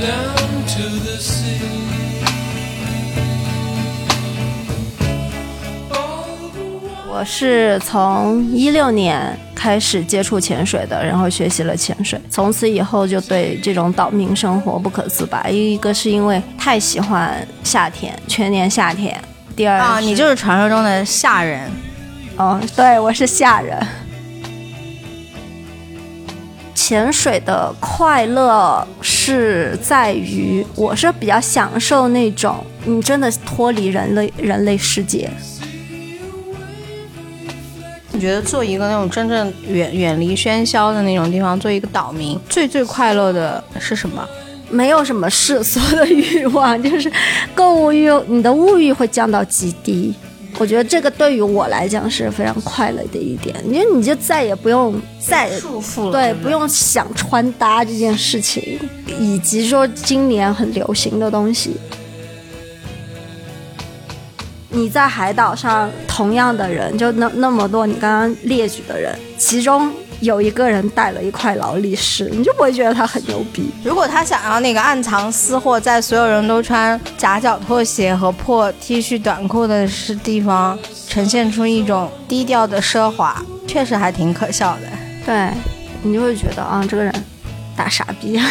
down to the sea. 我是从一六年开始接触潜水的，然后学习了潜水，从此以后就对这种岛民生活不可自拔。一个是因为太喜欢夏天，全年夏天；第二啊，你就是传说中的夏人。哦，对，我是夏人。潜水的快乐是在于，我是比较享受那种你真的脱离人类人类世界，你觉得做一个那种真正远远离喧嚣的那种地方，做一个岛民，最最快乐的是什么？没有什么世俗的欲望，就是购物欲，你的物欲会降到极低。我觉得这个对于我来讲是非常快乐的一点，因为你就再也不用再束缚了，对，不不用想穿搭这件事情，以及说今年很流行的东西。你在海岛上，同样的人就那那么多，你刚刚列举的人，其中有一个人带了一块劳力士，你就不会觉得他很牛逼。如果他想要那个暗藏私货，在所有人都穿夹脚拖鞋和破 T 恤短裤的是地方，呈现出一种低调的奢华，确实还挺可笑的。对，你就会觉得啊，这个人大傻逼。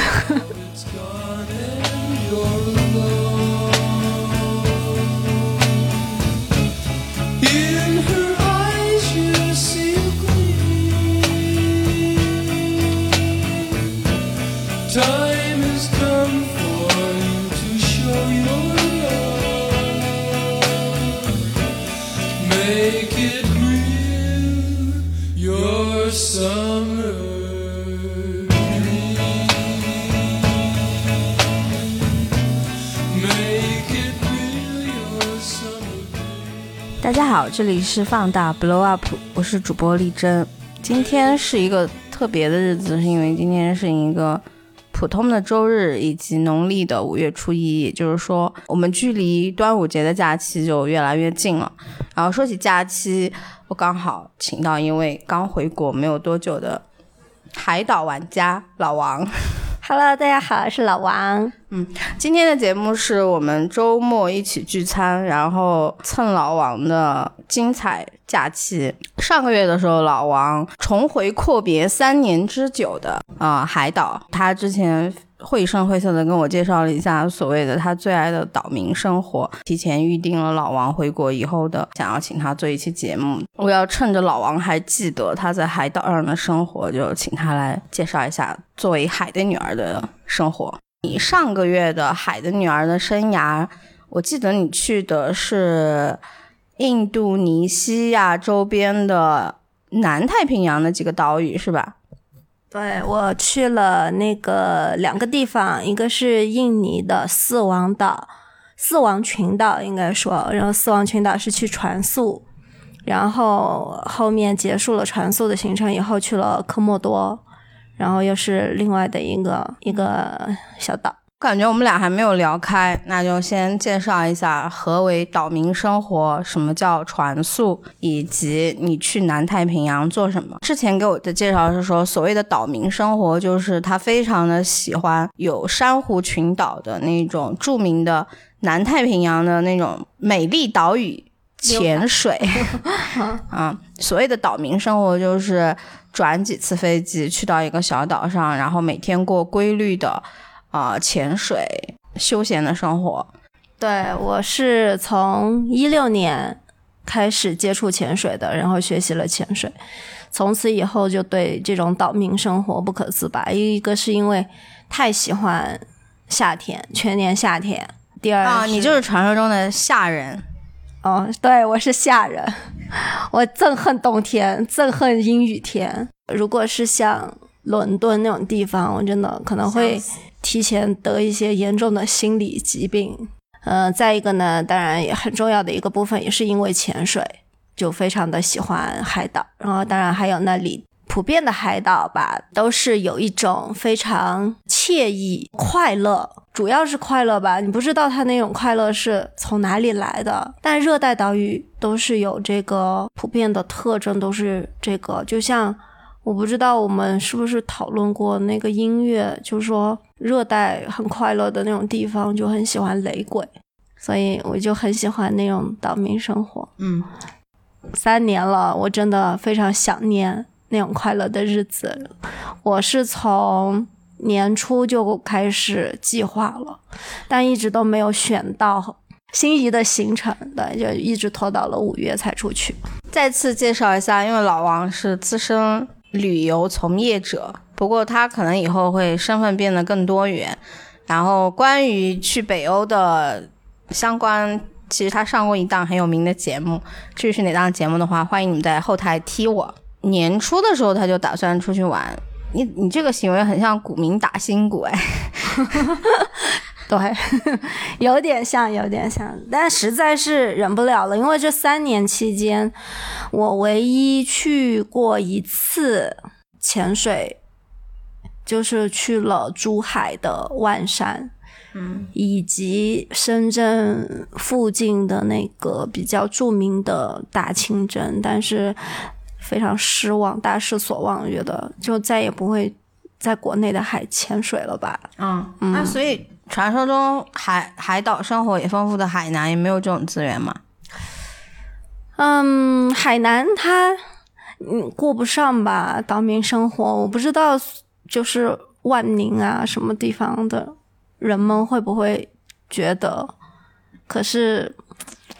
大家好，这里是放大 Blow Up，我是主播丽珍。今天是一个特别的日子，是因为今天是一个普通的周日，以及农历的五月初一，也就是说，我们距离端午节的假期就越来越近了。然后说起假期，我刚好请到一位刚回国没有多久的海岛玩家老王。Hello，大家好，我是老王。嗯今天的节目是我们周末一起聚餐，然后蹭老王的精彩假期。上个月的时候，老王重回阔别三年之久的啊、海岛，他之前。绘声绘色的跟我介绍了一下所谓的他最爱的岛民生活，提前预定了老王回国以后的想要请他做一期节目。我要趁着老王还记得他在海岛上的生活，就请他来介绍一下作为海的女儿的生活。你上个月的《海的女儿》的生涯，我记得你去的是印度尼西亚周边的南太平洋的几个岛屿，是吧？对我去了那个两个地方，一个是印尼的四王岛，四王群岛应该说，然后四王群岛是去船宿，然后后面结束了船宿的行程以后去了科莫多，然后又是另外的一个一个小岛。感觉我们俩还没有聊开，那就先介绍一下何为岛民生活，什么叫船宿，以及你去南太平洋做什么。之前给我的介绍是说，所谓的岛民生活，就是他非常的喜欢有珊瑚群岛的那种著名的南太平洋的那种美丽岛屿潜水。啊，所谓的岛民生活就是转几次飞机去到一个小岛上，然后每天过规律的。啊、潜水休闲的生活，对我是从一六年开始接触潜水的，然后学习了潜水，从此以后就对这种岛民生活不可自拔。一个是因为太喜欢夏天，全年夏天；第二啊，你就是传说中的夏人。哦，对我是夏人，我憎恨冬天，憎恨阴雨天。如果是像伦敦那种地方，我真的可能会提前得一些严重的心理疾病。呃，再一个呢，当然也很重要的一个部分，也是因为潜水，就非常的喜欢海岛。然后，当然还有那里普遍的海岛吧，都是有一种非常惬意、快乐，主要是快乐吧。你不知道它那种快乐是从哪里来的，但热带岛屿都是有这个普遍的特征，都是这个，就像。我不知道我们是不是讨论过那个音乐，就是说热带很快乐的那种地方，就很喜欢雷鬼，所以我就很喜欢那种岛民生活。嗯，三年了，我真的非常想念那种快乐的日子。我是从年初就开始计划了，但一直都没有选到心仪的行程，对，就一直拖到了五月才出去。再次介绍一下，因为老王是资深旅游从业者，不过他可能以后会身份变得更多元。然后关于去北欧的相关，其实他上过一档很有名的节目，至于是哪档节目的话，欢迎你们在后台踢我。年初的时候他就打算出去玩，你你这个行为很像股民打新股哎。对，有点像，有点像，但实在是忍不了了，因为这三年期间，我唯一去过一次潜水，就是去了珠海的万山，嗯，以及深圳附近的那个比较著名的大清真，但是非常失望，大失所望，觉得就再也不会在国内的海潜水了吧。嗯，那所以传说中海海岛生活也丰富的海南也没有这种资源嘛？嗯，海南它嗯过不上吧，岛民生活，我不知道，就是万宁啊什么地方的人们会不会觉得，可是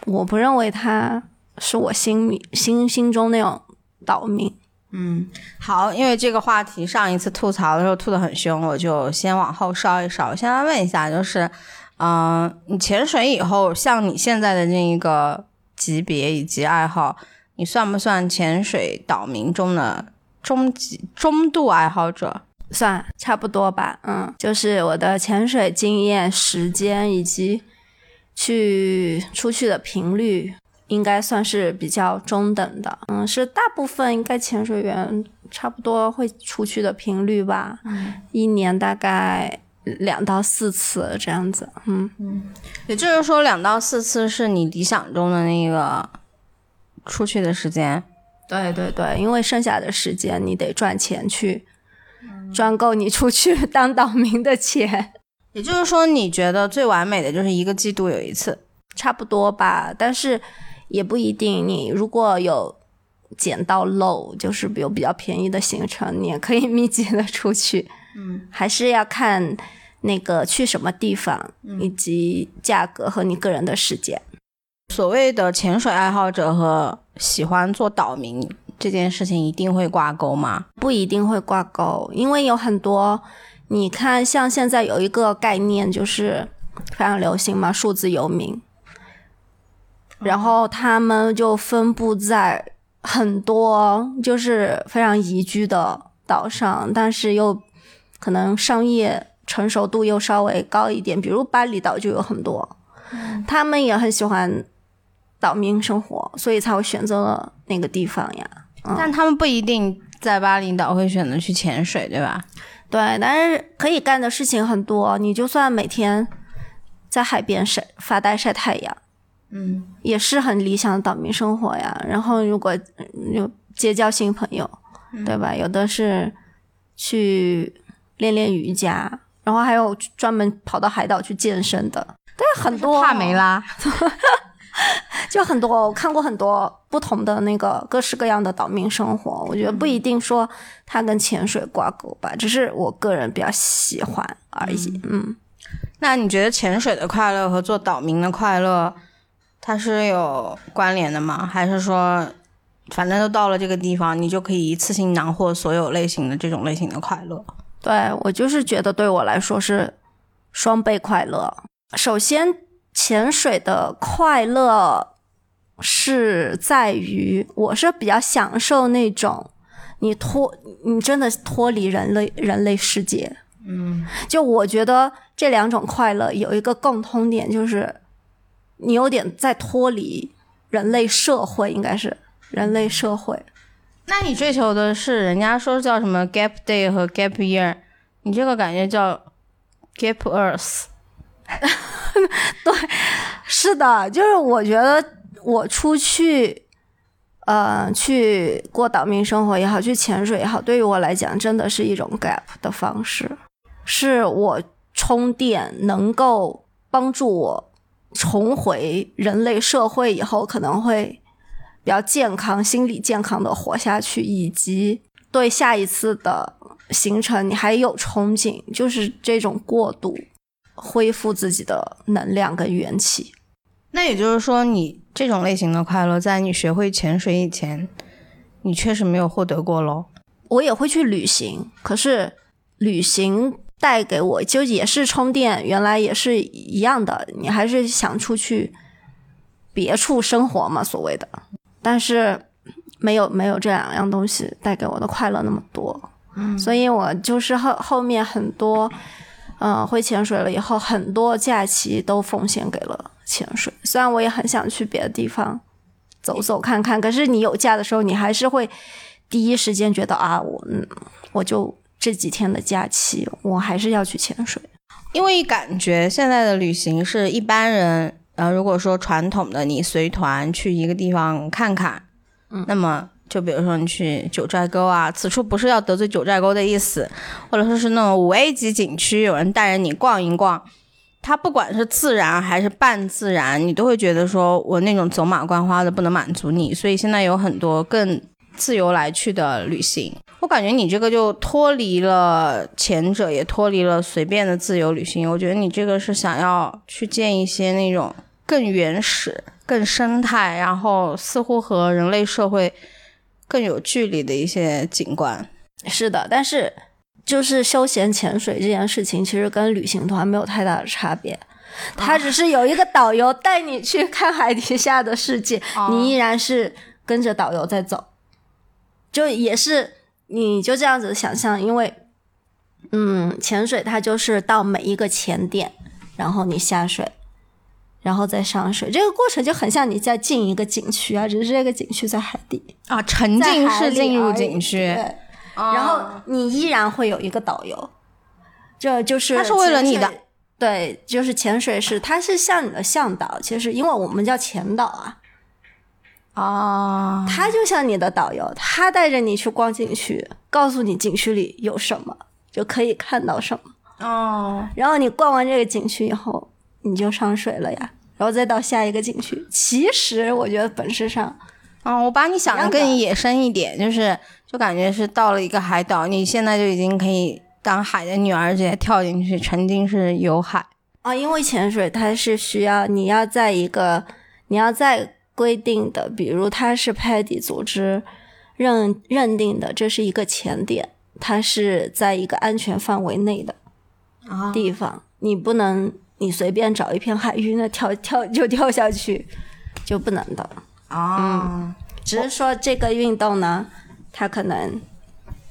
我不认为他是我心里心心中那种岛民。嗯，好，因为这个话题上一次吐槽的时候吐得很凶，我就先往后稍一稍。我先来问一下，就是，嗯、你潜水以后，像你现在的这一个级别以及爱好，你算不算潜水岛民中的中级中度爱好者？算差不多吧，嗯，就是我的潜水经验、时间以及去出去的频率，应该算是比较中等的，嗯，是大部分应该潜水员差不多会出去的频率吧，嗯，一年大概两到四次这样子，嗯，也就是说，两到四次是你理想中的那个出去的时间。对对对，因为剩下的时间你得赚钱去赚够你出去 当岛民的钱。也就是说，你觉得最完美的就是一个季度有一次。差不多吧，但是也不一定。你如果有捡到漏，就是有比较便宜的行程，你也可以密集的出去。嗯，还是要看那个去什么地方，以及价格和你个人的时间。所谓的潜水爱好者和喜欢做岛民这件事情一定会挂钩吗？不一定会挂钩，因为有很多，你看，像现在有一个概念就是非常流行嘛，数字游民，然后他们就分布在很多就是非常宜居的岛上，但是又可能商业成熟度又稍微高一点，比如巴厘岛就有很多，他们也很喜欢岛民生活，所以才会选择了那个地方呀。但他们不一定在巴厘岛会选择去潜水，对吧？对，但是可以干的事情很多。你就算每天在海边晒发呆晒太阳，嗯，也是很理想的岛民生活呀。然后如果嗯有结交新朋友，对吧？有的是去练练瑜伽，然后还有专门跑到海岛去健身的，对，很多帕梅拉，就很多，我看过很多不同的那个各式各样的岛民生活，我觉得不一定说它跟潜水挂钩吧，只是我个人比较喜欢而已。嗯，那你觉得潜水的快乐和做岛民的快乐，它是有关联的吗？还是说，反正都到了这个地方，你就可以一次性囊获所有类型的这种类型的快乐？对我就是觉得对我来说是双倍快乐。首先，潜水的快乐是在于我是比较享受那种你脱你真的脱离人类人类世界。嗯，就我觉得这两种快乐有一个共通点，就是你有点在脱离人类社会，应该是人类社会。那你追求的是人家说叫什么 gap day 和 gap year，你这个感觉叫 gap earth。对是的，就是我觉得我出去，呃，去过岛民生活也好，去潜水也好，对于我来讲，真的是一种 gap 的方式，是我充电能够帮助我重回人类社会以后，可能会比较健康、心理健康的活下去，以及对下一次的行程你还有憧憬，就是这种过渡，恢复自己的能量跟元气。那也就是说，你这种类型的快乐，在你学会潜水以前，你确实没有获得过喽。我也会去旅行，可是旅行带给我就也是充电，原来也是一样的。你还是想出去别处生活嘛，所谓的，但是没有没有这两样东西带给我的快乐那么多。嗯，所以我就是后后面很多，嗯，会潜水了以后，很多假期都奉献给了潜水。虽然我也很想去别的地方走走看看，可是你有假的时候，你还是会。第一时间觉得啊，我嗯，我就这几天的假期，我还是要去潜水，因为感觉现在的旅行是一般人，呃，如果说传统的你随团去一个地方看看，嗯，那么就比如说你去九寨沟啊，此处不是要得罪九寨沟的意思，或者说是那种五 A 级景区，有人带着你逛一逛，它不管是自然还是半自然，你都会觉得说我那种走马观花的不能满足你，所以现在有很多更。自由来去的旅行，我感觉你这个就脱离了前者，也脱离了随便的自由旅行。我觉得你这个是想要去见一些那种更原始、更生态，然后似乎和人类社会更有距离的一些景观。是的，但是就是休闲潜水这件事情，其实跟旅行团没有太大的差别。它只是有一个导游带你去看海底下的世界，你依然是跟着导游在走。就也是，你就这样子想象，因为，嗯，潜水它就是到每一个潜点，然后你下水，然后再上水，这个过程就很像你在进一个景区啊，只是这个景区在海底。啊，沉浸式进入景区，对，然后你依然会有一个导游，这就是他是为了你的，对，就是潜水是他是像你的向导，其实因为我们叫潜导啊。哦，他就像你的导游，他带着你去逛景区，告诉你景区里有什么，就可以看到什么。哦，然后你逛完这个景区以后，你就上水了呀，然后再到下一个景区。其实我觉得本质上，嗯，我把你想的更野生一点，就是就感觉是到了一个海岛，你现在就已经可以当海的女儿，直接跳进去沉浸式游海啊。因为潜水它是需要你要在一个你要在。规定的，比如它是 PADI 组织认认定的，这是一个潜点，它是在一个安全范围内的地方，你不能你随便找一片海域那跳跳就跳下去，就不能的啊。只是说这个运动呢，他可能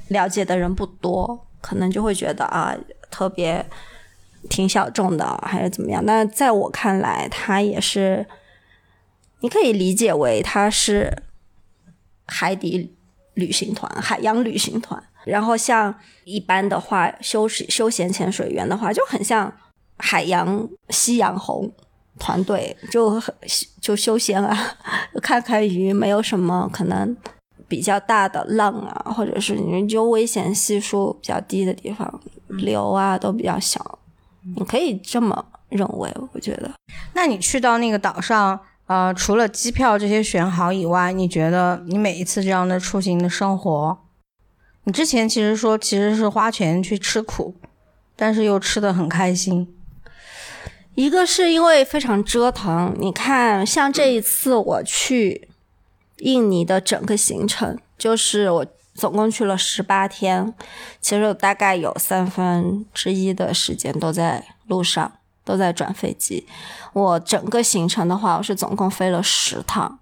了解的人不多，可能就会觉得啊特别挺小众的，还是怎么样？那在我看来，它也是。你可以理解为它是海底旅行团、海洋旅行团，然后像一般的话，休休闲潜水员的话，就很像海洋夕阳红团队，就就休闲啊，看看鱼，没有什么可能比较大的浪啊，或者是你就危险系数比较低的地方，流啊都比较小，你可以这么认为，我觉得。那你去到那个岛上？呃，除了机票这些选好以外，你觉得你每一次这样的出行的生活，你之前其实说其实是花钱去吃苦，但是又吃的很开心。一个是因为非常折腾，你看，像这一次我去印尼的整个行程，就是我总共去了十八天，其实大概有三分之一的时间都在路上。都在转飞机，我整个行程的话，我是总共飞了十趟，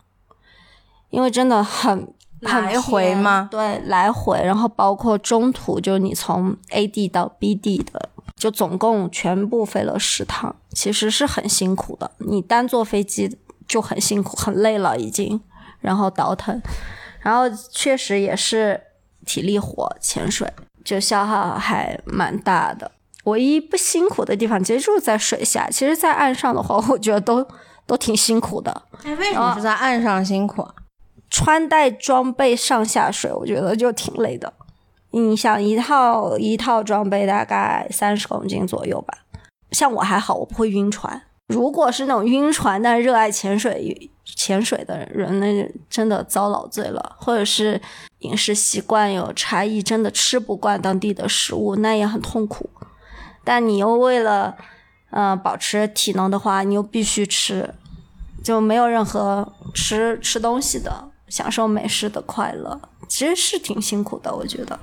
因为真的很来回吗？对，来回，然后包括中途，就你从 A 地到 B 地的，就总共全部飞了十趟，其实是很辛苦的。你单坐飞机就很辛苦，很累了已经，然后倒腾，然后确实也是体力活，潜水就消耗还蛮大的。唯一不辛苦的地方，其实就是在水下。其实，在岸上的话，我觉得都 都挺辛苦的。哎，为什么是在岸上辛苦？穿戴装备上下水，我觉得就挺累的。你想，一套一套装备大概三十公斤左右吧，像我还好，我不会晕船。如果是那种晕船但热爱潜水潜水的人，那真的遭老罪了。或者是饮食习惯有差异，真的吃不惯当地的食物，那也很痛苦。但你又为了呃保持体能的话，你又必须吃，就没有任何吃吃东西的享受美食的快乐。其实是挺辛苦的，我觉得。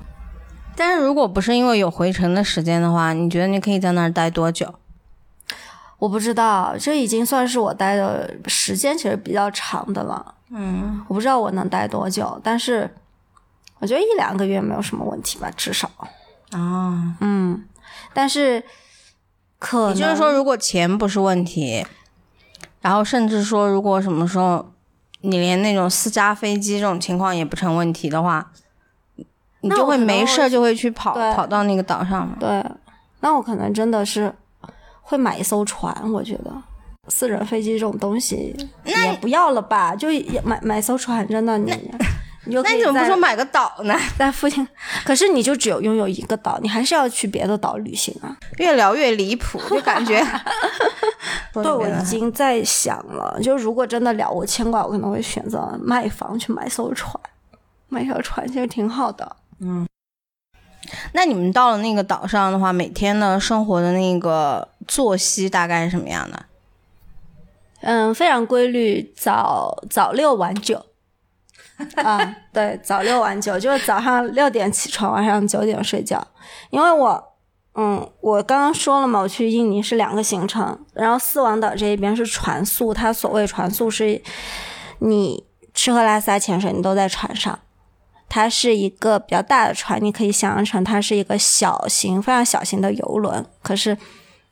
但是如果不是因为有回程的时间的话，你觉得你可以在那儿待多久？我不知道，这已经算是我待的时间其实比较长的了。嗯，我不知道我能待多久，但是我觉得一两个月没有什么问题吧，至少。啊，嗯，但是可能也就是说，如果钱不是问题，然后甚至说如果什么时候你连那种私家飞机这种情况也不成问题的话，你就会没事儿就会去跑对跑到那个岛上嘛。对，那我可能真的是会买一艘船，我觉得。私人飞机这种东西也不要了吧，就也买买艘船，真的你你那你怎么不说买个岛呢？在附近？可是你就只有拥有一个岛，你还是要去别的岛旅行啊。越聊越离谱，就感觉。对，我已经在想了，就如果真的了我牵挂，我可能会选择卖房去买艘船，买条船其实挺好的。那你们到了那个岛上的话，每天的生活的那个作息大概是什么样的？嗯，非常规律，早早六晚九。啊，对，早六晚九，就是早上六点起床，晚上九点睡觉。因为我，嗯，我刚刚说了嘛，我去印尼是两个行程，然后四王岛这一边是船宿，它所谓船宿是，你吃喝拉撒潜水你都在船上，它是一个比较大的船，你可以想象成它是一个小型、非常小型的游轮，可是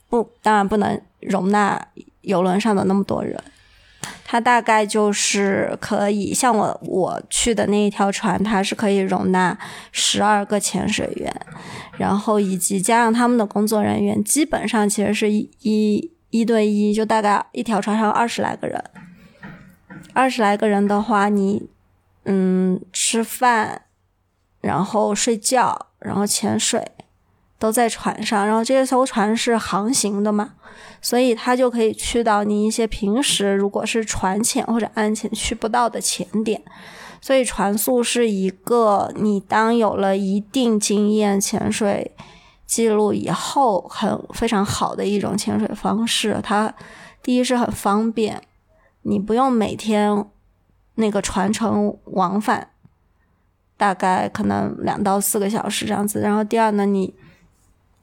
不，当然不能容纳游轮上的那么多人。它大概就是可以像我我去的那一条船，它是可以容纳十二个潜水员，然后以及加上他们的工作人员，基本上其实是一一一对一，就大概一条船上二十来个人。二十来个人的话，你嗯吃饭，然后睡觉，然后潜水，都在船上。然后这艘船是航行的嘛，所以它就可以去到你一些平时如果是船潜或者岸潜去不到的潜点。所以船速是一个你当有了一定经验潜水记录以后，很非常好的一种潜水方式。它第一是很方便，你不用每天那个船程往返，大概可能两到四个小时这样子。然后第二呢，你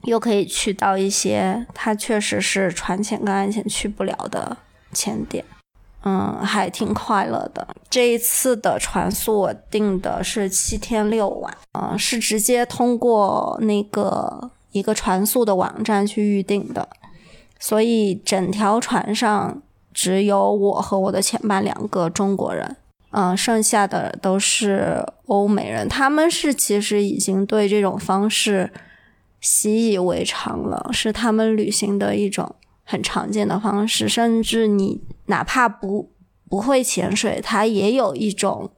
又可以去到一些它确实是船潜跟岸潜去不了的潜点，嗯，还挺快乐的。这一次的船速我定的是七天六晚，嗯、是直接通过那个一个船速的网站去预定的，所以整条船上只有我和我的前伴两个中国人。嗯，剩下的都是欧美人，他们是其实已经对这种方式习以为常了，是他们旅行的一种很常见的方式。甚至你哪怕不不会潜水，它也有一种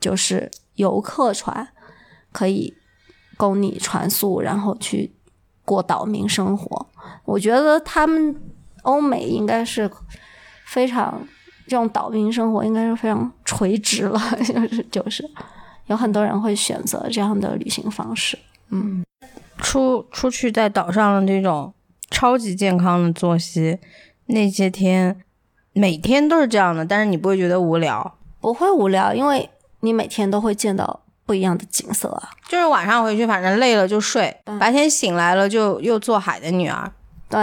就是游客船，可以供你船宿，然后去过岛民生活。我觉得他们欧美应该是非常这种岛民生活应该是非常垂直了，就是就是有很多人会选择这样的旅行方式。嗯出出去在岛上的这种超级健康的作息，那些天每天都是这样的，但是你不会觉得无聊。不会无聊，因为你每天都会见到不一样的景色啊。就是晚上回去，反正累了就睡，白天醒来了就又做海的女儿。对，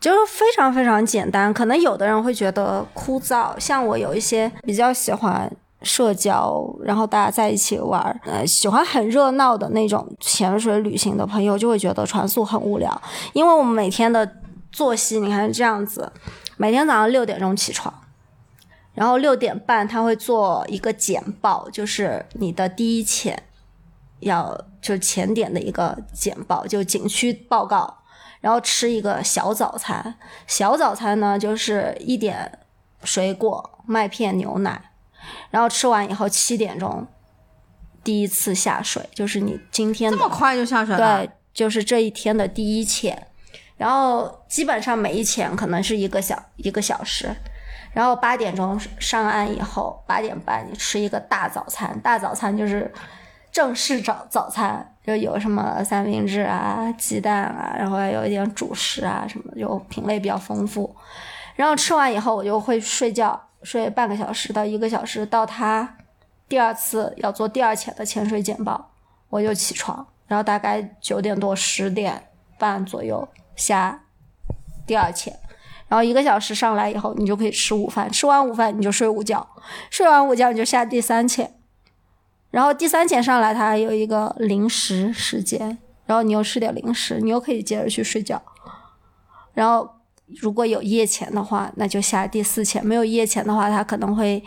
就是非常非常简单。可能有的人会觉得枯燥，像我有一些比较喜欢社交，然后大家在一起玩，呃，喜欢很热闹的那种潜水旅行的朋友，就会觉得船速很无聊，因为我们每天的作息，你看这样子，每天早上六点钟起床。然后六点半他会做一个简报，就是你的第一潜要就潜点的一个简报，就景区报告，然后吃一个小早餐。小早餐呢就是一点水果、麦片、牛奶，然后吃完以后七点钟第一次下水，就是你今天这么快就下水了？对，就是这一天的第一潜。然后基本上每一潜可能是一个小一个小时，然后八点钟上岸以后，八点半你吃一个大早餐，大早餐就是正式早早餐，就有什么三明治啊、鸡蛋啊，然后还有一点主食啊什么，就品类比较丰富。然后吃完以后，我就会睡觉，睡半个小时到一个小时，到他第二次要做第二潜的潜水简报，我就起床，然后大概九点多十点半左右下第二潜，然后一个小时上来以后，你就可以吃午饭，吃完午饭你就睡午觉，睡完午觉你就下第三潜，然后第三潜上来它还有一个零食时间，然后你又吃点零食，你又可以接着去睡觉，然后如果有夜潜的话，那就下第四潜；没有夜潜的话，它可能会，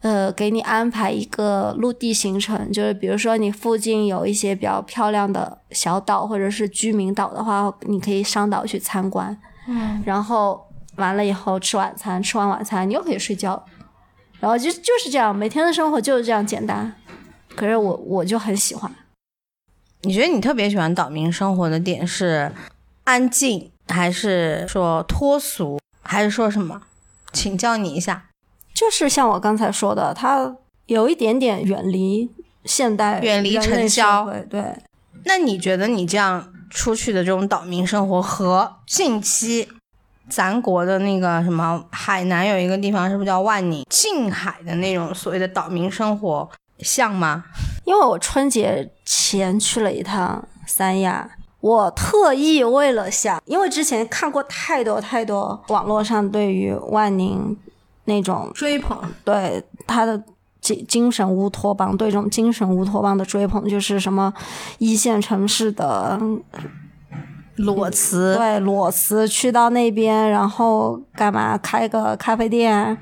呃，给你安排一个陆地行程，就是比如说你附近有一些比较漂亮的小岛或者是居民岛的话，你可以上岛去参观。嗯，然后完了以后吃晚餐，吃完晚餐你又可以睡觉，然后就就是这样，每天的生活就是这样简单。可是我我就很喜欢。你觉得你特别喜欢岛民生活的点是安静，还是说脱俗，还是说什么？请教你一下。就是像我刚才说的，它有一点点远离现代、远离尘嚣对，那你觉得你这样出去的这种岛民生活和近期咱国的那个什么海南有一个地方是不是叫万宁近海的那种所谓的岛民生活像吗？因为我春节前去了一趟三亚，我特意为了想，因为之前看过太多太多网络上对于万宁那种追捧，对他的精精神乌托邦，对这种精神乌托邦的追捧，就是什么一线城市的 裸辞，对裸辞去到那边，然后干嘛开个咖啡店，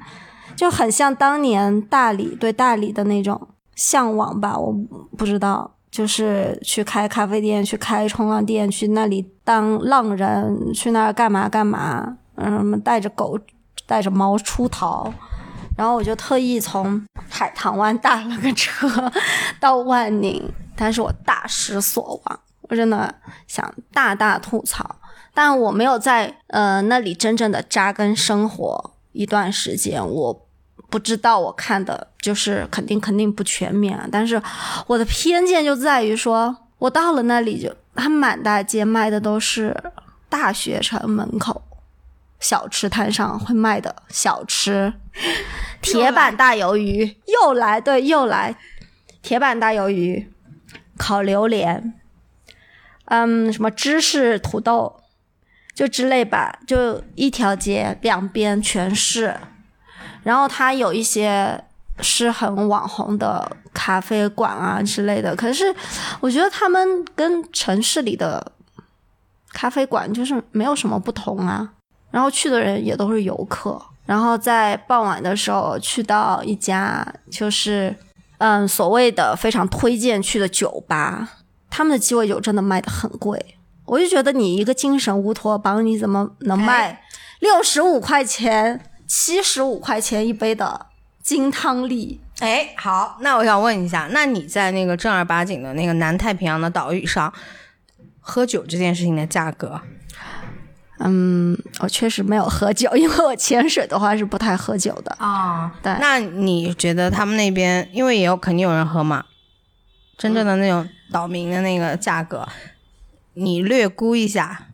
就很像当年大理对大理的那种向往吧，我不知道。就是去开咖啡店，去开冲浪店，去那里当浪人，去那儿干嘛干嘛，嗯，带着狗，带着猫出逃，然后我就特意从海棠湾 打了个车 到万宁，但是我大失所望，我真的想大大吐槽，但我没有在呃那里真正的扎根生活一段时间，我不知道我看的就是肯定肯定不全面啊，但是我的偏见就在于说，我到了那里就，他满大街卖的都是大学城门口小吃摊上会卖的小吃，铁板大鱿鱼又来，对，又来，铁板大鱿鱼，烤榴莲，嗯，什么芝士土豆，就之类吧，就一条街两边全是，然后它有一些是很网红的咖啡馆啊之类的，可是我觉得他们跟城市里的咖啡馆就是没有什么不同啊。然后去的人也都是游客，然后在傍晚的时候去到一家就是嗯所谓的非常推荐去的酒吧，他们的鸡尾酒真的卖的很贵，我就觉得你一个精神乌托邦，你怎么能卖六十五块钱、七十五块钱一杯的金汤力？哎，好，那我想问一下，那你在那个正儿八经的那个南太平洋的岛屿上，喝酒这件事情的价格？嗯，我确实没有喝酒，因为我潜水的话是不太喝酒的。啊，对那你觉得他们那边，因为也有肯定有人喝嘛，真正的那种岛民的那个价格，你略估一下，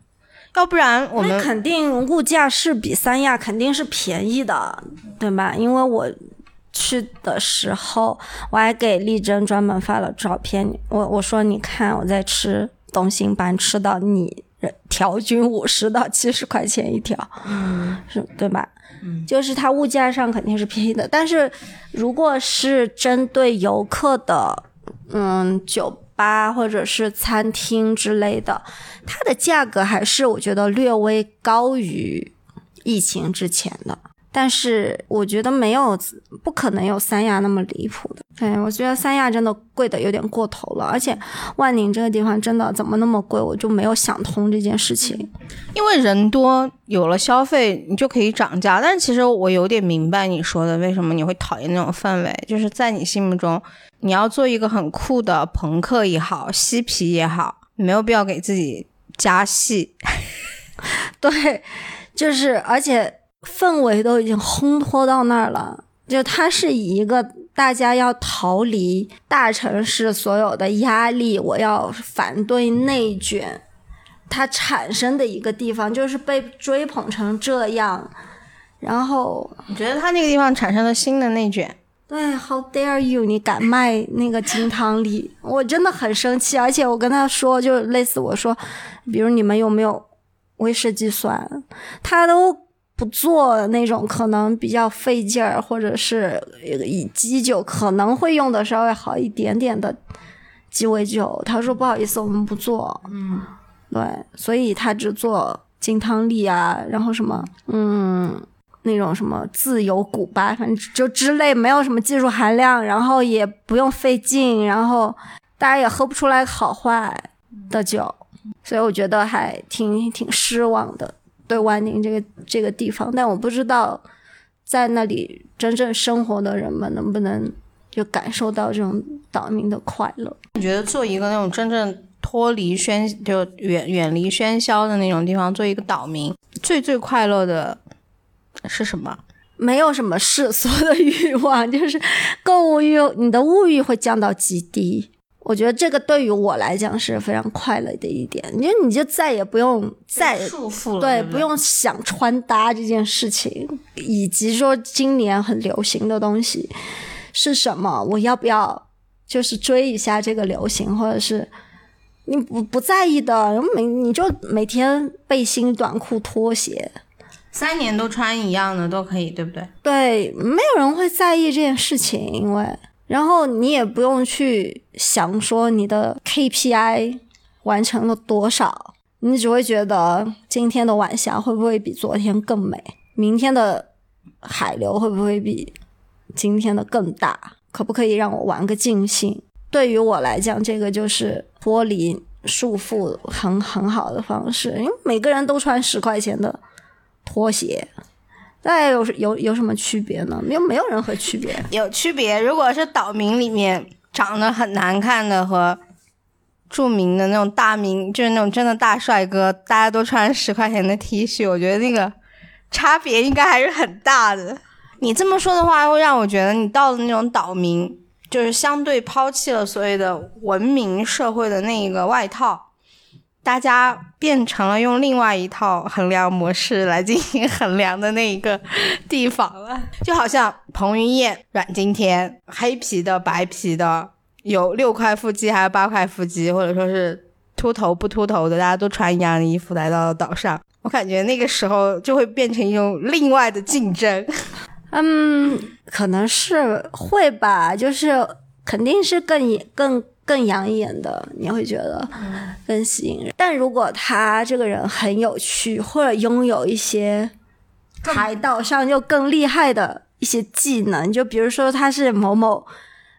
要不然我们肯定物价是比三亚肯定是便宜的，对吧？因为我去的时候，我还给丽珍专门发了照片，我我说你看我在吃东星斑，吃到你条均五十到七十块钱一条，嗯，是对吧？就是它物价上肯定是便宜的，但是如果是针对游客的，嗯，酒吧或者是餐厅之类的，它的价格还是我觉得略微高于疫情之前的。但是我觉得没有，不可能有三亚那么离谱的。对，我觉得三亚真的贵的有点过头了，而且万宁这个地方真的怎么那么贵，我就没有想通这件事情。因为人多，有了消费，你就可以涨价。但是其实我有点明白你说的，为什么你会讨厌那种氛围，就是在你心目中，你要做一个很酷的朋克也好，嬉皮也好，没有必要给自己加戏。对，就是而且氛围都已经烘托到那儿了，就它是以一个大家要逃离大城市所有的压力，我要反对内卷，它产生的一个地方，就是被追捧成这样，然后你觉得他那个地方产生了新的内卷？对，How dare you！你敢卖那个金汤力，我真的很生气。而且我跟他说，就类似我说，比如你们有没有威士忌酸，他都不做那种可能比较费劲儿，或者是以基酒可能会用的稍微好一点点的鸡尾酒。他说不好意思，我们不做。嗯，对，所以他只做金汤力啊，然后什么，嗯。那种什么自由古巴，反正就之类，没有什么技术含量，然后也不用费劲，然后大家也喝不出来好坏的酒，所以我觉得还挺挺失望的，对万宁这个这个地方。但我不知道在那里真正生活的人们能不能就感受到这种岛民的快乐。你觉得做一个那种真正脱离喧，就远远离喧嚣的那种地方，做一个岛民，最最快乐的？是什么？没有什么世俗的欲望，就是购物欲，你的物欲会降到极低。我觉得这个对于我来讲是非常快乐的一点，因为你就再也不用再束缚了，对，不不用想穿搭这件事情，以及说今年很流行的东西是什么，我要不要就是追一下这个流行，或者是你不不在意的，每你就每天背心、短裤、拖鞋。三年都穿一样的都可以，对不对？对，没有人会在意这件事情，因为然后你也不用去想说你的 KPI 完成了多少，你只会觉得今天的晚霞会不会比昨天更美，明天的海流会不会比今天的更大，可不可以让我玩个尽兴？对于我来讲，这个就是脱离束缚很很好的方式，因为每个人都穿十块钱的。拖鞋，那有有有什么区别呢？没有，没有任何区别。有区别。如果是岛民里面长得很难看的和著名的那种大名，就是那种真的大帅哥，大家都穿十块钱的 T 恤，我觉得那个差别应该还是很大的。你这么说的话，会让我觉得你到了那种岛民，就是相对抛弃了所谓的文明社会的那一个外套。大家变成了用另外一套衡量模式来进行衡量的那一个地方了，就好像彭于晏、阮经天，黑皮的、白皮的，有六块腹肌还有八块腹肌，或者说是秃头不秃头的，大家都穿一样的衣服来到了岛上，我感觉那个时候就会变成一种另外的竞争。嗯，可能是会吧，就是肯定是更更。更养眼的，你会觉得更吸引人。但如果他这个人很有趣，或者拥有一些海岛上就更厉害的一些技能，就比如说他是某某，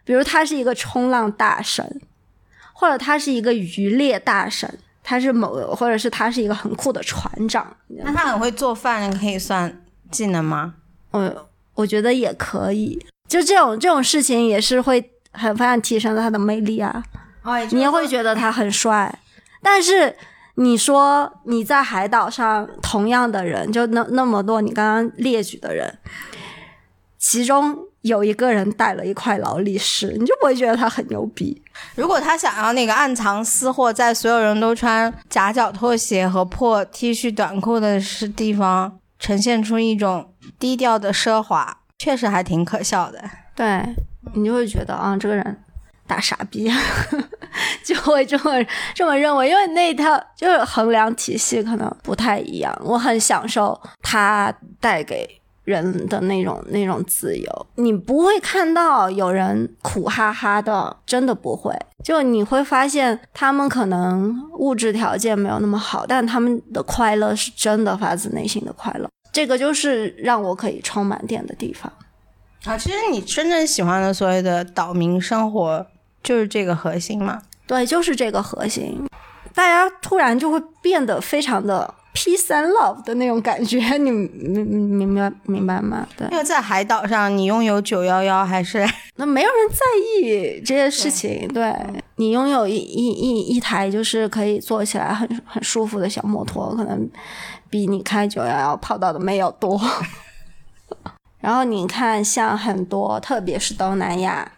比如他是一个冲浪大神，或者他是一个渔猎大神，他是某，或者是他是一个很酷的船长。那他很会做饭，可以算技能吗？我，我觉得也可以。就这种这种事情也是会。很发现提升了他的魅力啊，你也会觉得他很帅。但是你说你在海岛上同样的人，就那那么多，你刚刚列举的人，其中有一个人带了一块劳力士，你就不会觉得他很牛逼。如果他想要那个暗藏私货，在所有人都穿夹脚拖鞋和破 T 恤短裤的是地方，呈现出一种低调的奢华，确实还挺可笑的。对。你就会觉得啊，这个人大傻逼，就会这么这么认为，因为那一套就是衡量体系可能不太一样。我很享受他带给人的那种那种自由，你不会看到有人苦哈哈的，真的不会。就你会发现，他们可能物质条件没有那么好，但他们的快乐是真的发自内心的快乐。这个就是让我可以充满电的地方。啊，其实你真正喜欢的所谓的岛民生活，就是这个核心嘛？对，就是这个核心。大家突然就会变得非常的 peace and love 的那种感觉，你明明明白明白吗？对，因为在海岛上，你拥有九幺幺还是 那没有人在意这些事情。对你拥有一一一一台就是可以坐起来很很舒服的小摩托，可能比你开九幺幺泡到的妹要多。然后你看，像很多，特别是东南亚，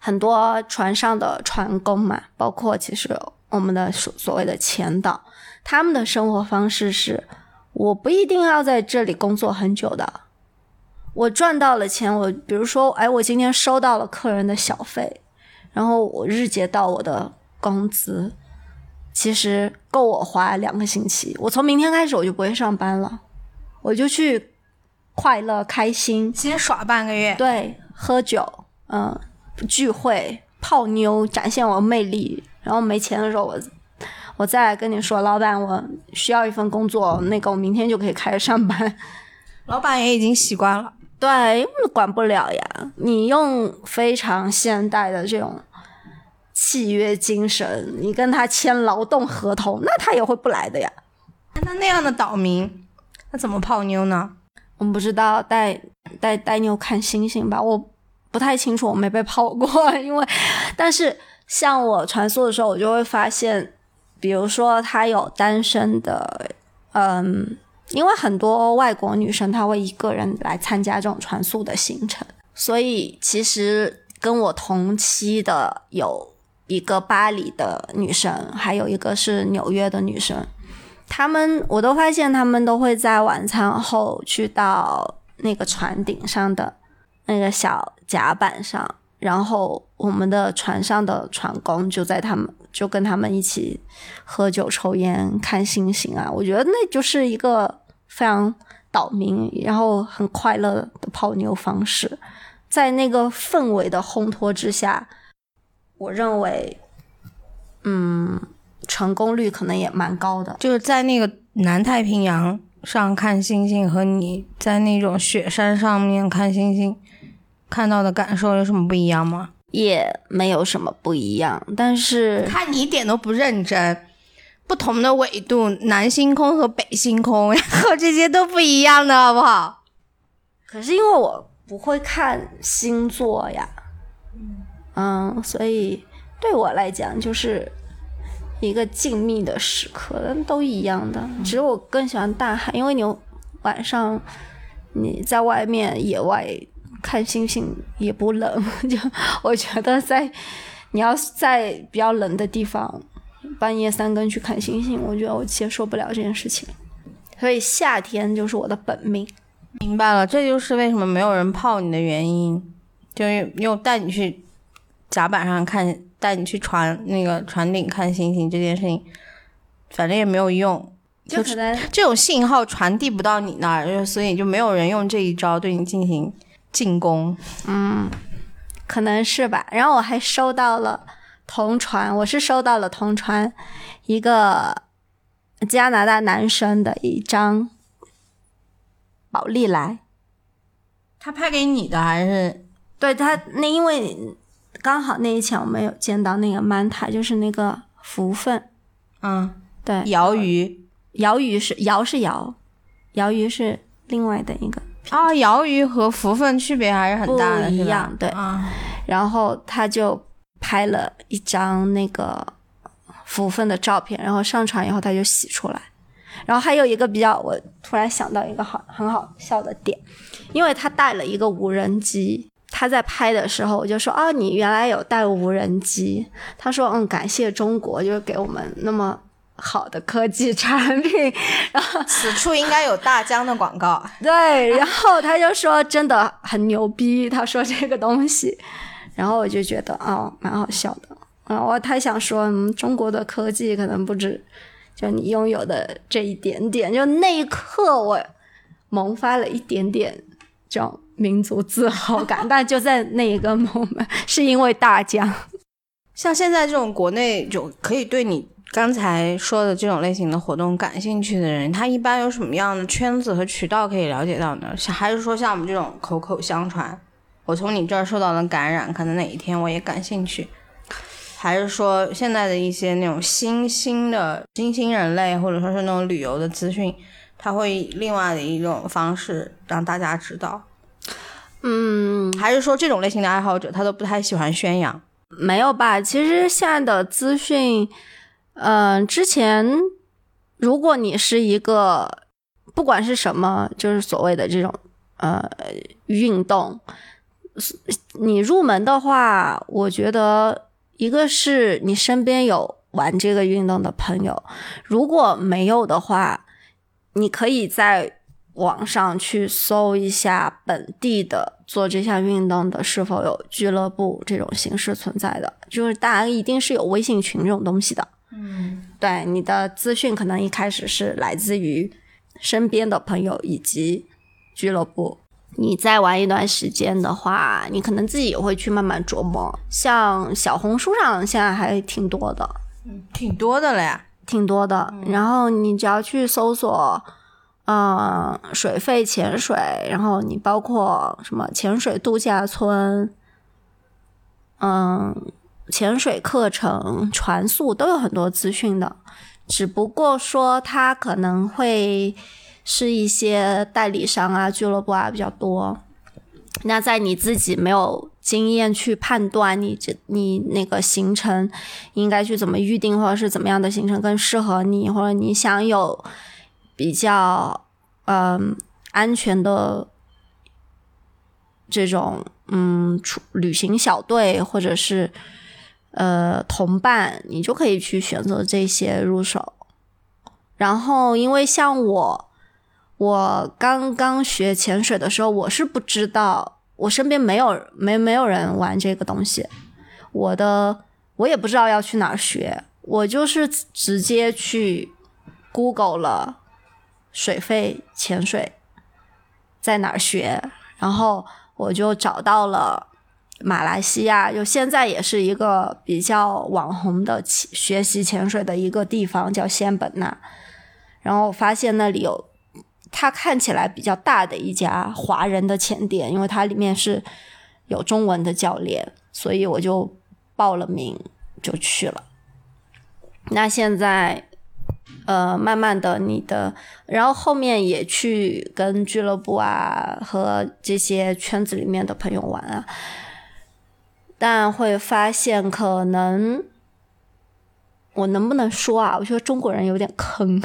很多船上的船工嘛，包括其实我们的所所谓的前导，他们的生活方式是，我不一定要在这里工作很久的，我赚到了钱，我比如说，哎，我今天收到了客人的小费，然后我日结到我的工资，其实够我花两个星期，我从明天开始我就不会上班了，我就去。快乐开心，先耍半个月，对，喝酒，嗯，聚会，泡妞，展现我魅力。然后没钱的时候，我我再来跟你说，老板，我需要一份工作，那个我明天就可以开始上班。老板也已经习惯了，对，管不了呀。你用非常现代的这种契约精神，你跟他签劳动合同，那他也会不来的呀。那那样的岛民，他怎么泡妞呢？我不知道带带带妞看星星吧，我不太清楚，我没被泡过。因为，但是像我传速的时候，我就会发现，比如说他有单身的，嗯，因为很多外国女生她会一个人来参加这种传速的行程，所以其实跟我同期的有一个巴黎的女生，还有一个是纽约的女生。他们，我都发现他们都会在晚餐后去到那个船顶上的那个小甲板上，然后我们的船上的船工就在他们就跟他们一起喝酒、抽烟、看星星啊。我觉得那就是一个非常岛民，然后很快乐的泡妞方式，在那个氛围的烘托之下，我认为，嗯。成功率可能也蛮高的，就是在那个南太平洋上看星星，和你在那种雪山上面看星星，看到的感受有什么不一样吗？也没有什么不一样，但是看你一点都不认真。不同的纬度，南星空和北星空，然后这些都不一样的，好不好？可是因为我不会看星座呀，嗯，所以对我来讲就是。一个静谧的时刻，都一样的。只是我更喜欢大海，因为你晚上你在外面野外看星星也不冷。就我觉得在你要在比较冷的地方半夜三更去看星星，我觉得我接受不了这件事情。所以夏天就是我的本命。明白了，这就是为什么没有人泡你的原因，就是又带你去甲板上看。带你去船那个船顶看星星这件事情，反正也没有用，就可能这种信号传递不到你那儿，所以就没有人用这一招对你进行进攻。嗯，可能是吧。然后我还收到了同传，我是收到了同传一个加拿大男生的一张宝丽来，他拍给你的还是对他那因为。刚好那一前我没有见到那个曼塔，就是那个福分，嗯，对，瑶鱼，瑶鱼是瑶是瑶，瑶鱼是另外的一个。啊，瑶鱼和福分区别还是很大的，不一样，对，然后他就拍了一张那个福分的照片，然后上传以后他就洗出来，然后还有一个比较，我突然想到一个好很好笑的点，因为他带了一个无人机。他在拍的时候，我就说：“哦，你原来有带无人机。”他说：“嗯，感谢中国，就是给我们那么好的科技产品。”然后此处应该有大疆的广告。对，然后他就说：“真的很牛逼。”他说这个东西，然后我就觉得哦，蛮好笑的。啊，我太想说，嗯，中国的科技可能不止就你拥有的这一点点。就那一刻，我萌发了一点点这种。民族自豪感，但就在那一个 moment，是因为大疆。像现在这种国内就可以对你刚才说的这种类型的活动感兴趣的人，他一般有什么样的圈子和渠道可以了解到呢？像还是说像我们这种口口相传，我从你这儿受到了感染，可能哪一天我也感兴趣。还是说现在的一些那种新兴的新兴人类，或者说是那种旅游的资讯，它会以另外的一种方式让大家知道？嗯，还是说这种类型的爱好者他都不太喜欢宣扬？没有吧？其实现在的资讯，嗯、之前如果你是一个不管是什么，就是所谓的这种呃运动，你入门的话，我觉得一个是你身边有玩这个运动的朋友，如果没有的话，你可以在网上去搜一下本地的做这项运动的是否有俱乐部这种形式存在的，就是大家一定是有微信群这种东西的。嗯，对，你的资讯可能一开始是来自于身边的朋友以及俱乐部。你再玩一段时间的话，你可能自己也会去慢慢琢磨。像小红书上现在还挺多的，挺多的了呀。挺多的。然后你只要去搜索，嗯，水费潜水，然后你包括什么潜水度假村，嗯，潜水课程、船速都有很多资讯的。只不过说它可能会是一些代理商啊、俱乐部啊比较多。那在你自己没有经验去判断你这你那个行程应该去怎么预定，或者是怎么样的行程更适合你，或者你想有比较嗯安全的这种嗯出旅行小队，或者是呃同伴，你就可以去选择这些入手。然后，因为像我，我刚刚学潜水的时候，我是不知道，我身边没有没没有人玩这个东西，我的我也不知道要去哪儿学，我就是直接去 Google 了水肺潜水在哪儿学，然后我就找到了马来西亚，就现在也是一个比较网红的学习潜水的一个地方，叫仙本那。然后发现那里有它看起来比较大的一家华人的潜店，因为它里面是有中文的教练，所以我就报了名就去了。那现在，呃，慢慢的你的，然后后面也去跟俱乐部啊和这些圈子里面的朋友玩啊，但会发现可能。我能不能说啊？我觉得中国人有点坑。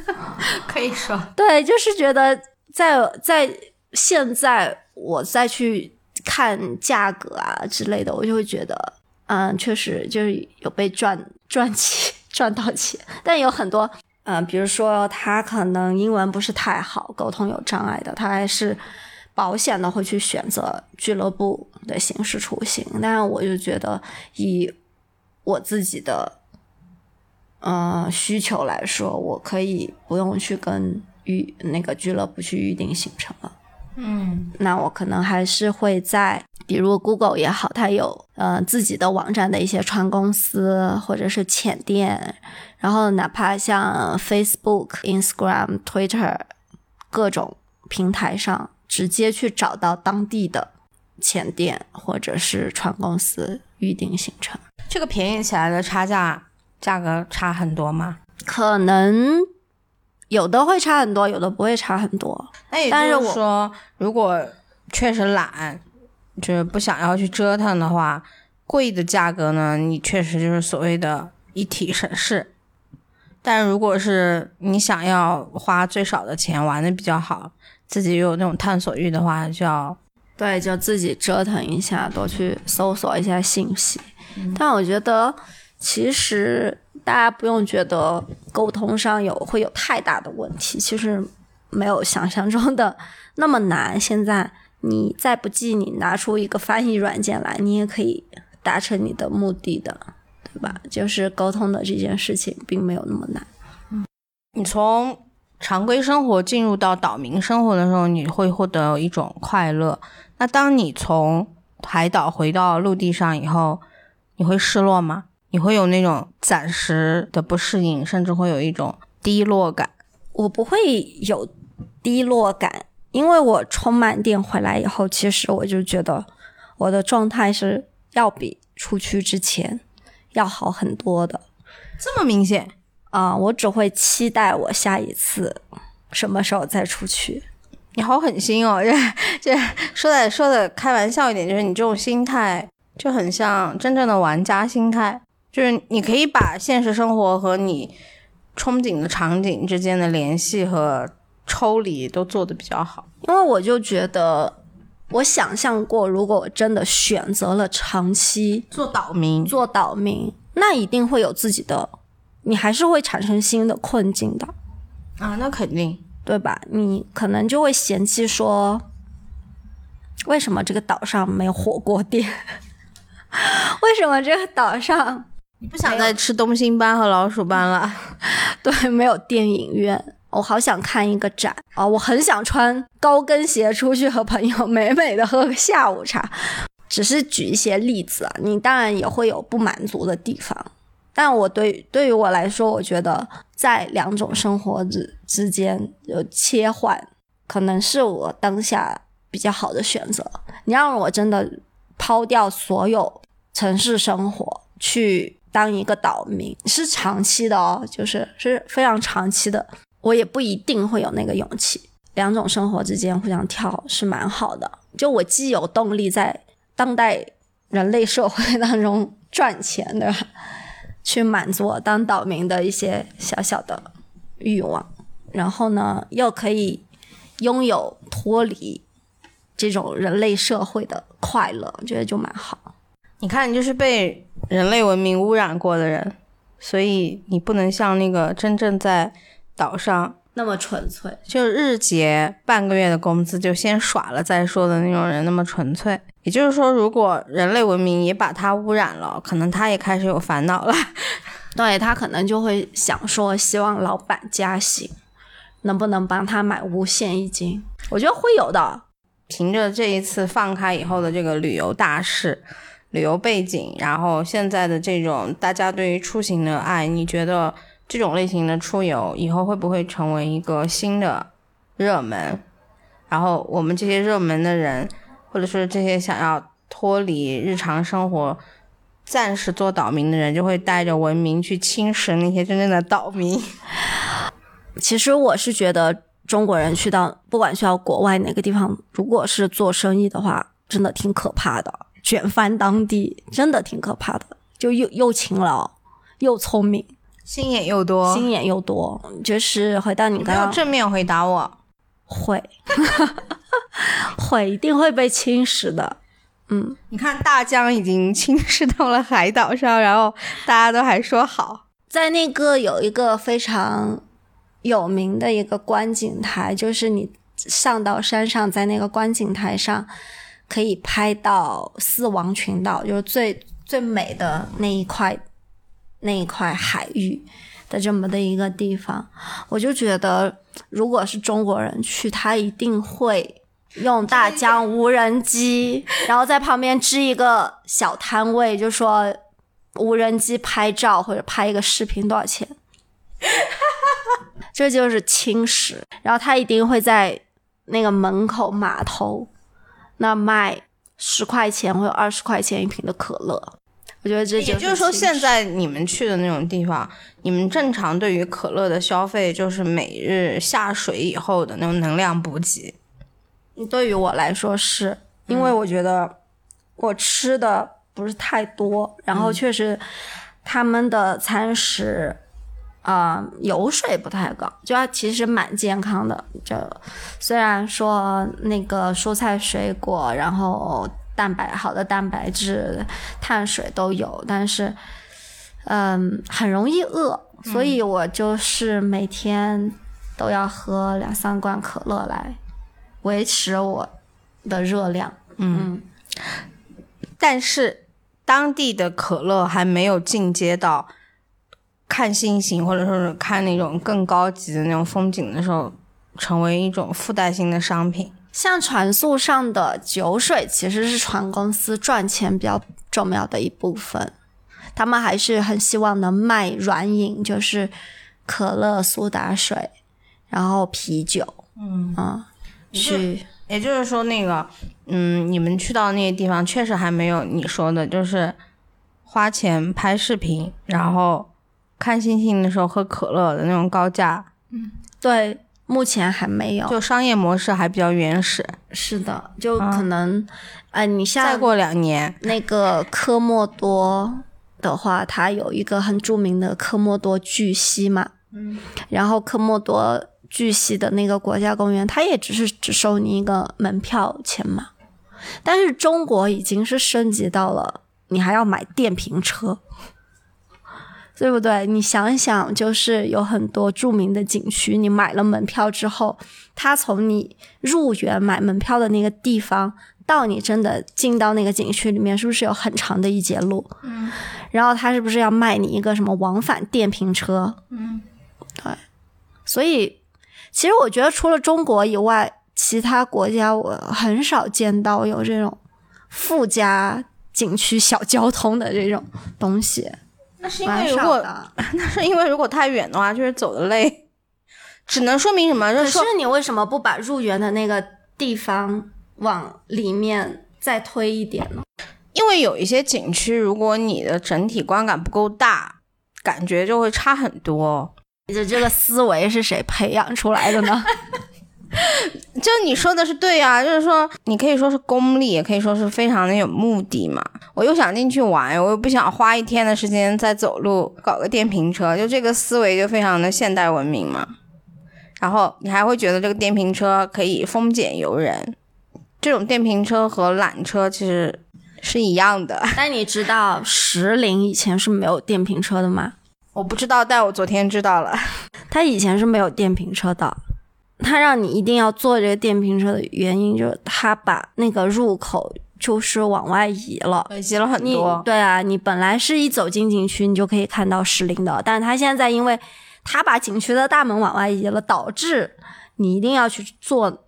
可以说，对，就是觉得在在现在我再去看价格啊之类的，我就会觉得，嗯，确实就是有被赚赚钱赚到钱，但有很多，嗯，比如说他可能英文不是太好，沟通有障碍的，他还是保险的会去选择俱乐部的形式出行。但是我就觉得以我自己的。呃，需求来说，我可以不用去跟预那个俱乐部去预定行程了。嗯，那我可能还是会在，比如 Google 也好，它有呃自己的网站的一些船公司或者是浅店，然后哪怕像 Facebook、Instagram、Twitter 各种平台上，直接去找到当地的浅店或者是船公司预定行程。这个便宜起来的差价。价格差很多吗？可能有的会差很多，有的不会差很多。那也就是说，如果确实懒，就是不想要去折腾的话，贵的价格呢，你确实就是所谓的一体省事。但如果是你想要花最少的钱玩的比较好，自己又有那种探索欲的话，就要对，就自己折腾一下，多去搜索一下信息。但我觉得。其实大家不用觉得沟通上有会有太大的问题，其实没有想象中的那么难。现在你再不济，你拿出一个翻译软件来，你也可以达成你的目的的，对吧？就是沟通的这件事情并没有那么难。嗯，你从常规生活进入到岛民生活的时候，你会获得一种快乐。那当你从海岛回到陆地上以后，你会失落吗？你会有那种暂时的不适应，甚至会有一种低落感。我不会有低落感，因为我充满电回来以后，其实我就觉得我的状态是要比出去之前要好很多的这么明显，啊、我只会期待我下一次什么时候再出去。你好狠心哦！这这说的说的开玩笑一点，就是你这种心态就很像真正的玩家心态，就是你可以把现实生活和你憧憬的场景之间的联系和抽离都做得比较好。因为我就觉得，我想象过，如果我真的选择了长期做岛民，做岛民，那一定会有自己的，你还是会产生新的困境的，啊，那肯定。对吧？你可能就会嫌弃说，为什么这个岛上没有火锅店？为什么这个岛上你不想再吃东星斑和老鼠斑了？对没有电影院？我好想看一个展啊！我很想穿高跟鞋出去和朋友美美的喝个下午茶。只是举一些例子啊，你当然也会有不满足的地方。但我对对于我来说，我觉得在两种生活之之间有切换，可能是我当下比较好的选择。你让我真的抛掉所有城市生活，去当一个岛民，是长期的哦，就是是非常长期的，我也不一定会有那个勇气。两种生活之间互相跳是蛮好的，就我既有动力在当代人类社会当中赚钱，对吧？去满足我当岛民的一些小小的欲望，然后呢，又可以拥有脱离这种人类社会的快乐，我觉得就蛮好。你看，就是被人类文明污染过的人，所以你不能像那个真正在岛上那么纯粹，就日结半个月的工资就先耍了再说的那种人那么纯粹。也就是说，如果人类文明也把它污染了，可能他也开始有烦恼了。对他可能就会想说，希望老板加薪，能不能帮他买无线一金？我觉得会有的。凭着这一次放开以后的这个旅游大势、旅游背景，然后现在的这种大家对于出行的爱，你觉得这种类型的出游以后会不会成为一个新的热门？然后我们这些热门的人，或者说这些想要脱离日常生活、暂时做岛民的人，就会带着文明去侵蚀那些真正的岛民。其实我是觉得，中国人去到不管去到国外哪个地方，如果是做生意的话，真的挺可怕的，卷翻当地，真的挺可怕的。就又又勤劳，又聪明，心眼又多，心眼又多。就是回到你刚刚正面回答我。会，会一定会被侵蚀的。嗯你看大江已经侵蚀到了海岛上，然后大家都还说好。在那个有一个非常有名的一个观景台，就是你上到山上，在那个观景台上可以拍到四王群岛，就是最最美的那一块那一块海域的这么的一个地方。我就觉得，如果是中国人去，他一定会。用大疆无人机，然后在旁边支一个小摊位，就说无人机拍照或者拍一个视频多少钱？这就是侵蚀。然后他一定会在那个门口码头那卖十块钱或者二十块钱一瓶的可乐。我觉得这也就是说，现在你们去的那种地方，你们正常对于可乐的消费就是每日下水以后的那种能量补给。对于我来说是，因为我觉得我吃的不是太多，然后确实他们的餐食啊、油水不太高，就它其实蛮健康的。就虽然说那个蔬菜水果，然后蛋白好的蛋白质、碳水都有，但是嗯很容易饿，所以我就是每天都要喝两三罐可乐来。维持我的热量。嗯，但是当地的可乐还没有进阶到看星星或者说是看那种更高级的那种风景的时候，成为一种附带性的商品。像船速上的酒水，其实是船公司赚钱比较重要的一部分。他们还是很希望能卖软饮，就是可乐、苏打水，然后啤酒。嗯啊，去也就是说，那个，嗯，你们去到那些地方，确实还没有你说的，就是花钱拍视频，然后看星星的时候喝可乐的那种高价，嗯对，目前还没有。就商业模式还比较原始。是的，就可能，呃，你像再过两年，那个科莫多的话，它有一个很著名的科莫多巨蜥嘛，嗯，然后科莫多巨蜥的那个国家公园，它也只是只收你一个门票钱嘛，但是中国已经是升级到了你还要买电瓶车。对不对？你想想，就是有很多著名的景区，你买了门票之后，它从你入园买门票的那个地方到你真的进到那个景区里面，是不是有很长的一节路？嗯。然后他是不是要卖你一个什么往返电瓶车？嗯，对。所以，其实我觉得除了中国以外，其他国家我很少见到有这种附加景区小交通的这种东西。那是因为如果 那是因为如果太远的话，就是走的累，只能说明什么？就是可是你为什么不把入园的那个地方往里面再推一点呢？因为有一些景区，如果你的整体观感不够大，感觉就会差很多。你的这个思维是谁培养出来的呢？就你说的是对啊，就是说你可以说是功利，也可以说是非常的有目的嘛。我又想进去玩，我又不想花一天的时间在走路，搞个电瓶车，就这个思维就非常的现代文明嘛。然后你还会觉得这个电瓶车可以丰俭由人，这种电瓶车和缆车其实是一样的。但你知道石林以前是没有电瓶车的吗？我不知道，但我昨天知道了，它以前是没有电瓶车的。他让你一定要坐这个电瓶车的原因，就是他把那个入口就是往外移了，移了很多。对啊，你本来是一走进景区，你就可以看到石林的，但是他现在因为他把景区的大门往外移了，导致你一定要去坐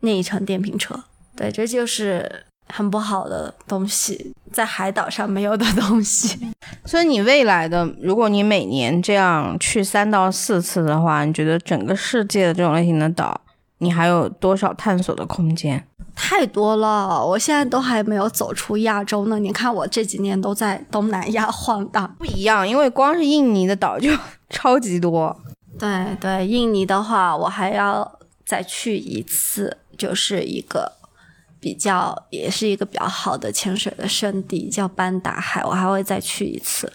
那一程电瓶车。对，这就是很不好的东西，在海岛上没有的东西。所以你未来的，如果你每年这样去三到四次的话，你觉得整个世界的这种类型的岛，你还有多少探索的空间？太多了，我现在都还没有走出亚洲呢。你看我这几年都在东南亚晃荡，不一样，因为光是印尼的岛就 超级多。对对，印尼的话，我还要再去一次，就是一个。比较也是一个比较好的潜水的圣地，叫班达海，我还会再去一次。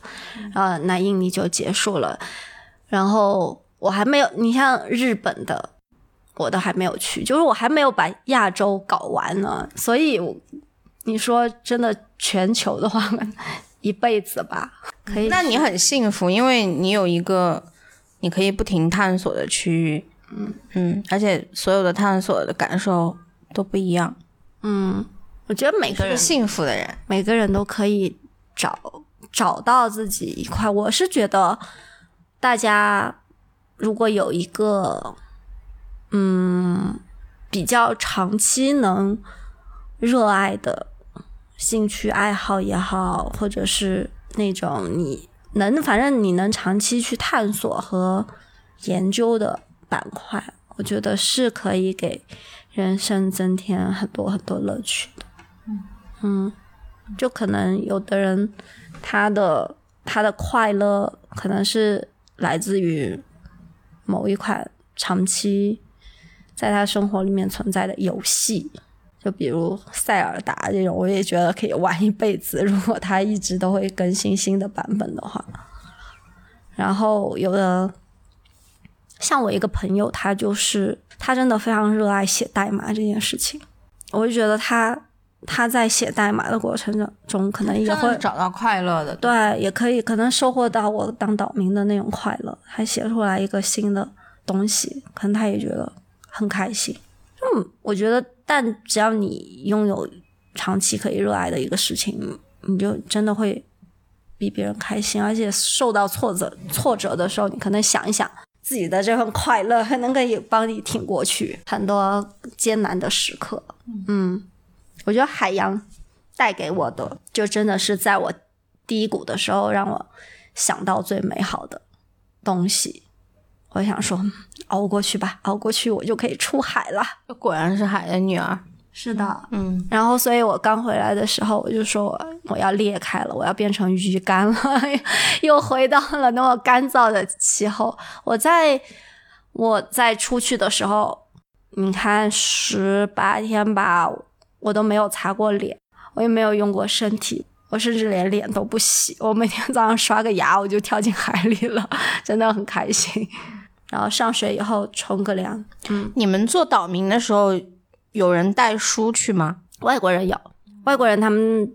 呃，那印尼就结束了，然后我还没有，你像日本的，我都还没有去，就是我还没有把亚洲搞完呢。所以你说真的，全球的话，一辈子吧，可以。那你很幸福，因为你有一个你可以不停探索的区域，嗯嗯，而且所有的探索的感受都不一样。嗯，我觉得每个人幸福的人，每个人都可以找找到自己一块。我是觉得，大家如果有一个嗯比较长期能热爱的兴趣爱好也好，或者是那种你能反正你能长期去探索和研究的板块，我觉得是可以给。人生增添很多很多乐趣的，嗯，就可能有的人他的他的快乐可能是来自于某一款长期在他生活里面存在的游戏，就比如塞尔达这种，我也觉得可以玩一辈子。如果他一直都会更新新的版本的话，然后有的像我一个朋友，他就是。他真的非常热爱写代码这件事情，我就觉得他他在写代码的过程中中，可能也会找到快乐的，对，也可以可能收获到我当岛民的那种快乐，还写出来一个新的东西，可能他也觉得很开心。嗯，我觉得，但只要你拥有长期可以热爱的一个事情，你就真的会比别人开心，而且受到挫折挫折的时候，你可能想一想。自己的这份快乐还能够以帮你挺过去很多艰难的时刻。嗯，我觉得海洋带给我的，就真的是在我低谷的时候让我想到最美好的东西。我想说，熬过去吧，熬过去，我就可以出海了。果然是海的女儿。是的，嗯，然后，所以我刚回来的时候，我就说我我要裂开了，我要变成鱼干了，又回到了那么干燥的气候。我在我在出去的时候，你看十八天吧，我都没有擦过脸，我也没有用过身体，我甚至连脸都不洗。我每天早上刷个牙，我就跳进海里了，真的很开心。然后上水以后冲个凉，嗯你们做岛民的时候，有人带书去吗？外国人有，外国人他们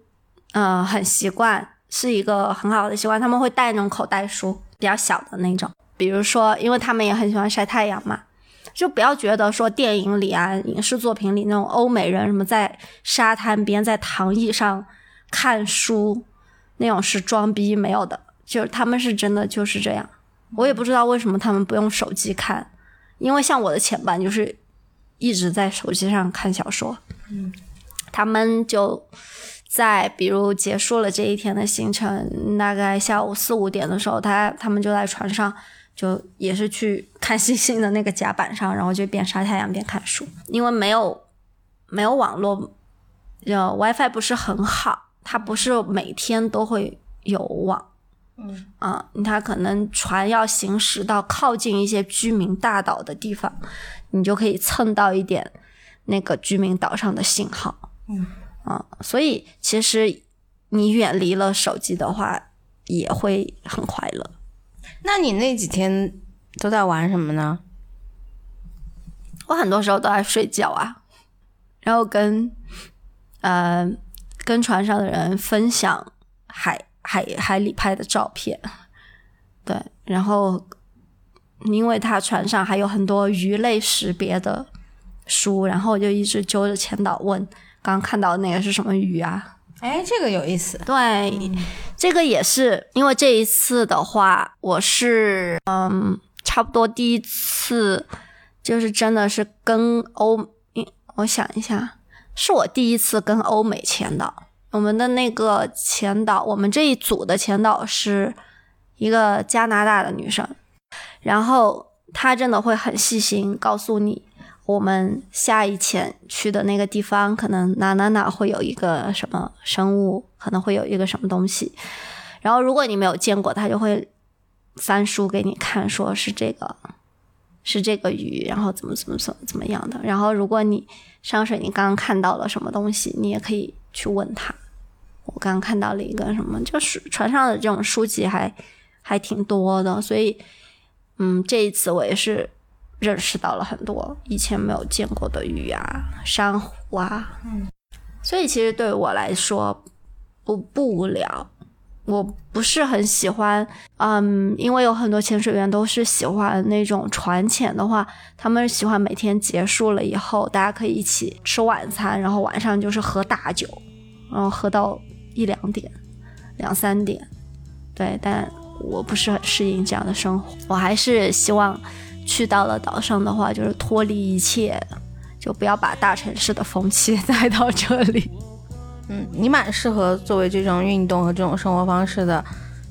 呃很习惯，是一个很好的习惯，他们会带那种口袋书，比较小的那种。比如说，因为他们也很喜欢晒太阳嘛，就不要觉得说电影里啊、影视作品里那种欧美人什么在沙滩边、在躺椅上看书那种是装逼，没有的，就是他们是真的就是这样。我也不知道为什么他们不用手机看，因为像我的前班就是一直在手机上看小说。他们就在比如结束了这一天的行程，大概下午四五点的时候，他他们就在船上，就也是去看星星的那个甲板上，然后就边晒太阳边看书，因为没有没有网络，呃，WiFi 不是很好，它不是每天都会有网。嗯啊，它可能船要行驶到靠近一些居民大岛的地方，你就可以蹭到一点那个居民岛上的信号。嗯啊，所以其实你远离了手机的话，也会很快乐。那你那几天都在玩什么呢？我很多时候都在睡觉啊，然后跟呃跟船上的人分享海海海里拍的照片，对，然后因为他船上还有很多鱼类识别的书，然后我就一直揪着前导问，刚刚看到那个是什么鱼啊？哎，这个有意思。对，这个也是因为这一次的话，我是嗯，差不多第一次，就是真的是跟欧，嗯我想一下，是我第一次跟欧美前导。我们的那个前导，我们这一组的前导是一个加拿大的女生，然后他真的会很细心告诉你。我们下一潜去的那个地方，可能哪哪哪会有一个什么生物，可能会有一个什么东西。然后如果你没有见过，他就会翻书给你看，说是这个，是这个鱼，然后怎么怎么怎么怎么样的。然后如果你上水，你刚刚看到了什么东西，你也可以去问他。我刚刚看到了一个什么，就是船上的这种书籍还还挺多的，所以嗯，这一次我也是。认识到了很多以前没有见过的鱼啊、珊瑚啊，嗯，所以其实对我来说不不无聊。我不是很喜欢，嗯，因为有很多潜水员都是喜欢那种船潜的话，他们喜欢每天结束了以后，大家可以一起吃晚餐，然后晚上就是喝大酒，然后喝到一两点、两三点。对，但我不是很适应这样的生活，我还是希望。去到了岛上的话，就是脱离一切，就不要把大城市的风气带到这里。嗯，你蛮适合作为这种运动和这种生活方式的，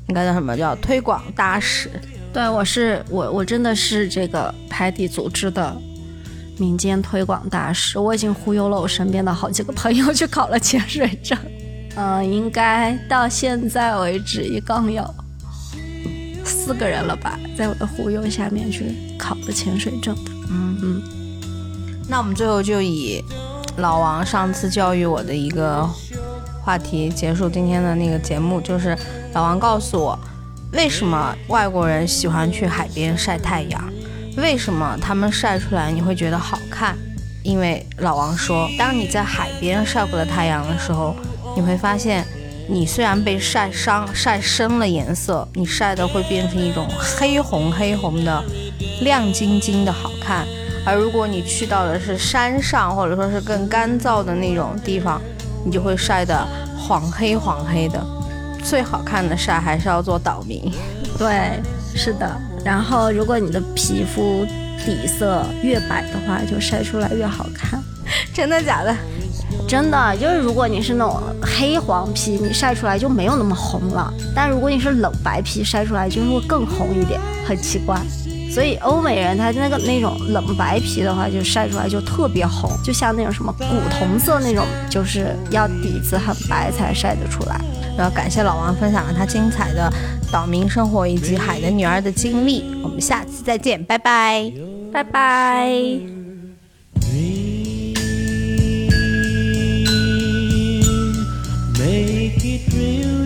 应该叫什么叫推广大使？对，我是我，我真的是这个海底组织的民间推广大使。我已经忽悠了我身边的好几个朋友去考了潜水证。嗯，应该到现在为止一共有四个人了吧，在我的忽悠下面去考了潜水证。嗯嗯，那我们最后就以老王上次教育我的一个话题结束今天的那个节目，就是老王告诉我，为什么外国人喜欢去海边晒太阳，为什么他们晒出来你会觉得好看？因为老王说，当你在海边晒过的太阳的时候，你会发现，你虽然被晒伤、晒深了颜色，你晒的会变成一种黑红黑红的、亮晶晶的好看。而如果你去到的是山上，或者说是更干燥的那种地方，你就会晒得黄黑黄黑的。最好看的晒还是要做岛民。对，是的。然后，如果你的皮肤底色越白的话，就晒出来越好看。真的假的？真的，就是如果你是那种黑黄皮，你晒出来就没有那么红了。但如果你是冷白皮，晒出来就是会更红一点，很奇怪。所以欧美人他那个那种冷白皮的话，就晒出来就特别红，就像那种什么古铜色那种，就是要底子很白才晒得出来。然后感谢老王分享了他精彩的岛民生活以及海的女儿的经历，我们下次再见，拜拜。拜拜。real